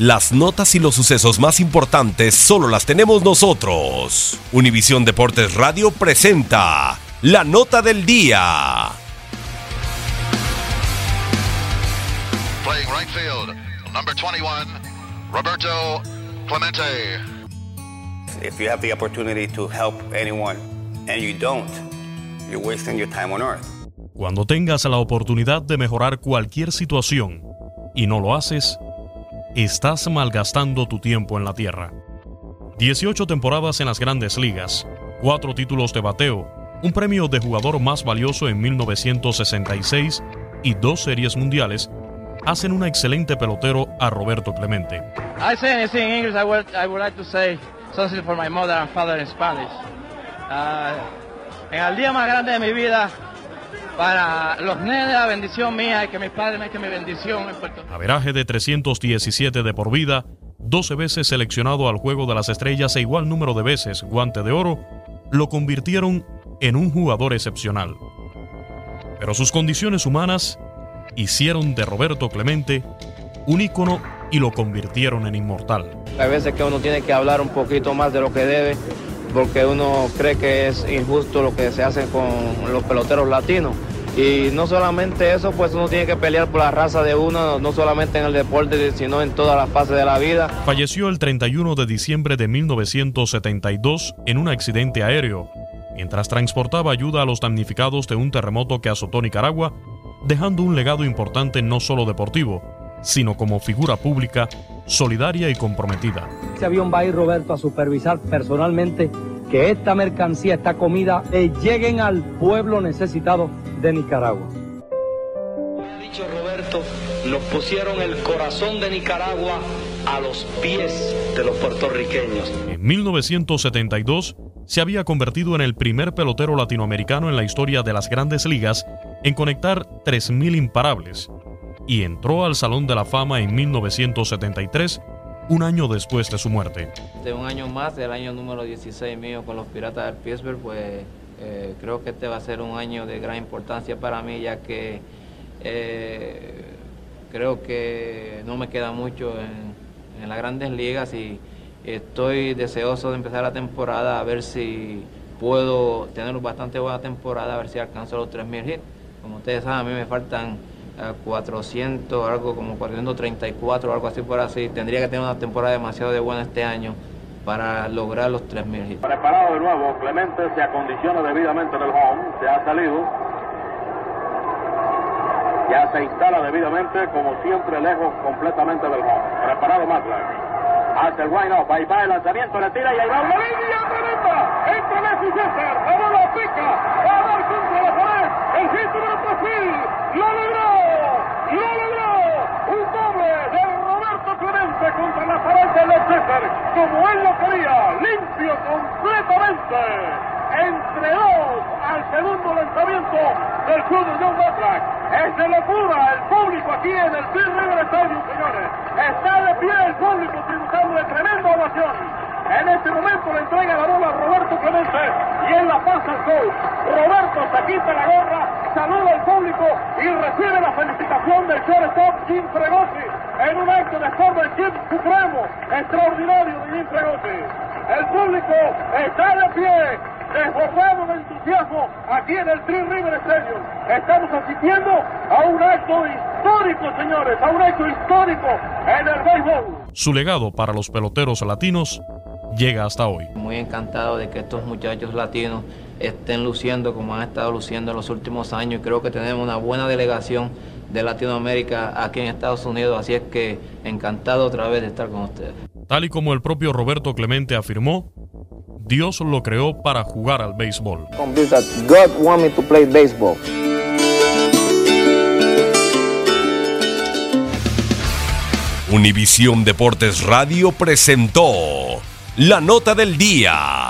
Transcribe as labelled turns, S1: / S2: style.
S1: Las notas y los sucesos más importantes solo las tenemos nosotros. Univisión Deportes Radio presenta la nota del día.
S2: Playing right field, number 21, Roberto Clemente.
S3: If you have the opportunity to help anyone and you don't, you're wasting your time on earth.
S4: Cuando tengas la oportunidad de mejorar cualquier situación y no lo haces, estás malgastando tu tiempo en la tierra. 18 temporadas en las grandes ligas, 4 títulos de bateo, un premio de jugador más valioso en 1966 y dos series mundiales hacen un excelente pelotero a Roberto Clemente.
S5: I say in English, I would, I would like to say something for my mother and father in Spanish. Uh, en el día más grande de mi vida, para los nenes, la bendición mía y que mis padres me echen mi bendición en Puerto Rico.
S4: Averaje de 317 de por vida, 12 veces seleccionado al Juego de las Estrellas e igual número de veces guante de oro, lo convirtieron en un jugador excepcional. Pero sus condiciones humanas hicieron de Roberto Clemente un ícono y lo convirtieron en inmortal.
S6: Hay veces que uno tiene que hablar un poquito más de lo que debe, porque uno cree que es injusto lo que se hace con los peloteros latinos. Y no solamente eso, pues uno tiene que pelear por la raza de uno, no solamente en el deporte, sino en todas las fases de la vida.
S4: Falleció el 31 de diciembre de 1972 en un accidente aéreo, mientras transportaba ayuda a los damnificados de un terremoto que azotó Nicaragua, dejando un legado importante no solo deportivo, sino como figura pública, solidaria y comprometida.
S7: Ese avión va a ir Roberto a supervisar personalmente que esta mercancía, esta comida, eh, lleguen al pueblo necesitado de Nicaragua.
S6: Ha dicho Roberto, nos pusieron el corazón de Nicaragua a los pies de los puertorriqueños.
S4: En 1972 se había convertido en el primer pelotero latinoamericano en la historia de las grandes ligas en conectar 3.000 imparables y entró al Salón de la Fama en 1973, un año después de su muerte.
S6: De un año más, del año número 16 mío con los Piratas del Pittsburgh, pues eh, creo que este va a ser un año de gran importancia para mí, ya que eh, creo que no me queda mucho en, en las grandes ligas y estoy deseoso de empezar la temporada a ver si puedo tener bastante buena temporada, a ver si alcanzo los 3.000 hits. Como ustedes saben, a mí me faltan 400, algo como 434, algo así por así. Tendría que tener una temporada demasiado de buena este año para lograr los 3.000 hits.
S8: Preparado de nuevo, Clemente se acondiciona debidamente en el home, se ha salido. Ya se instala debidamente, como siempre, lejos completamente del home. Preparado Matlack. Hace el wind up, ahí va el lanzamiento, le tira y ahí va una línea tremenda. Entre Messi César, la bola pica, va a dar contra la pared. El hit número 3000, lo logró, lo logró. Un doble de Roberto Clemente contra la pared de los César, como él lo quería, limpio completamente. Entre dos al segundo lanzamiento del club de John Batrack. Es de locura el público aquí en Steel River Stadium, señores. Está de pie el público tributando de tremenda ovación. En este momento le entrega la bola a Roberto Clemente y él la pasa al coach. Roberto se quita la gorra, saluda al público y recibe la felicitación del shortstop Jim Fregosi en un acto de forma de Jim supremo, extraordinario de Jim Fregosi. El público está de pie, desbordado de entusiasmo aquí en el Three River Stadium. Estamos asistiendo a un acto histórico, señores, a un acto histórico en el béisbol.
S4: Su legado para los peloteros latinos llega hasta hoy.
S6: Muy encantado de que estos muchachos latinos estén luciendo como han estado luciendo en los últimos años. Creo que tenemos una buena delegación de Latinoamérica aquí en Estados Unidos, así es que encantado otra vez de estar con ustedes.
S4: Tal y como el propio Roberto Clemente afirmó, Dios lo creó para jugar al béisbol.
S6: God want me to play baseball.
S1: Univisión Deportes Radio presentó la nota del día.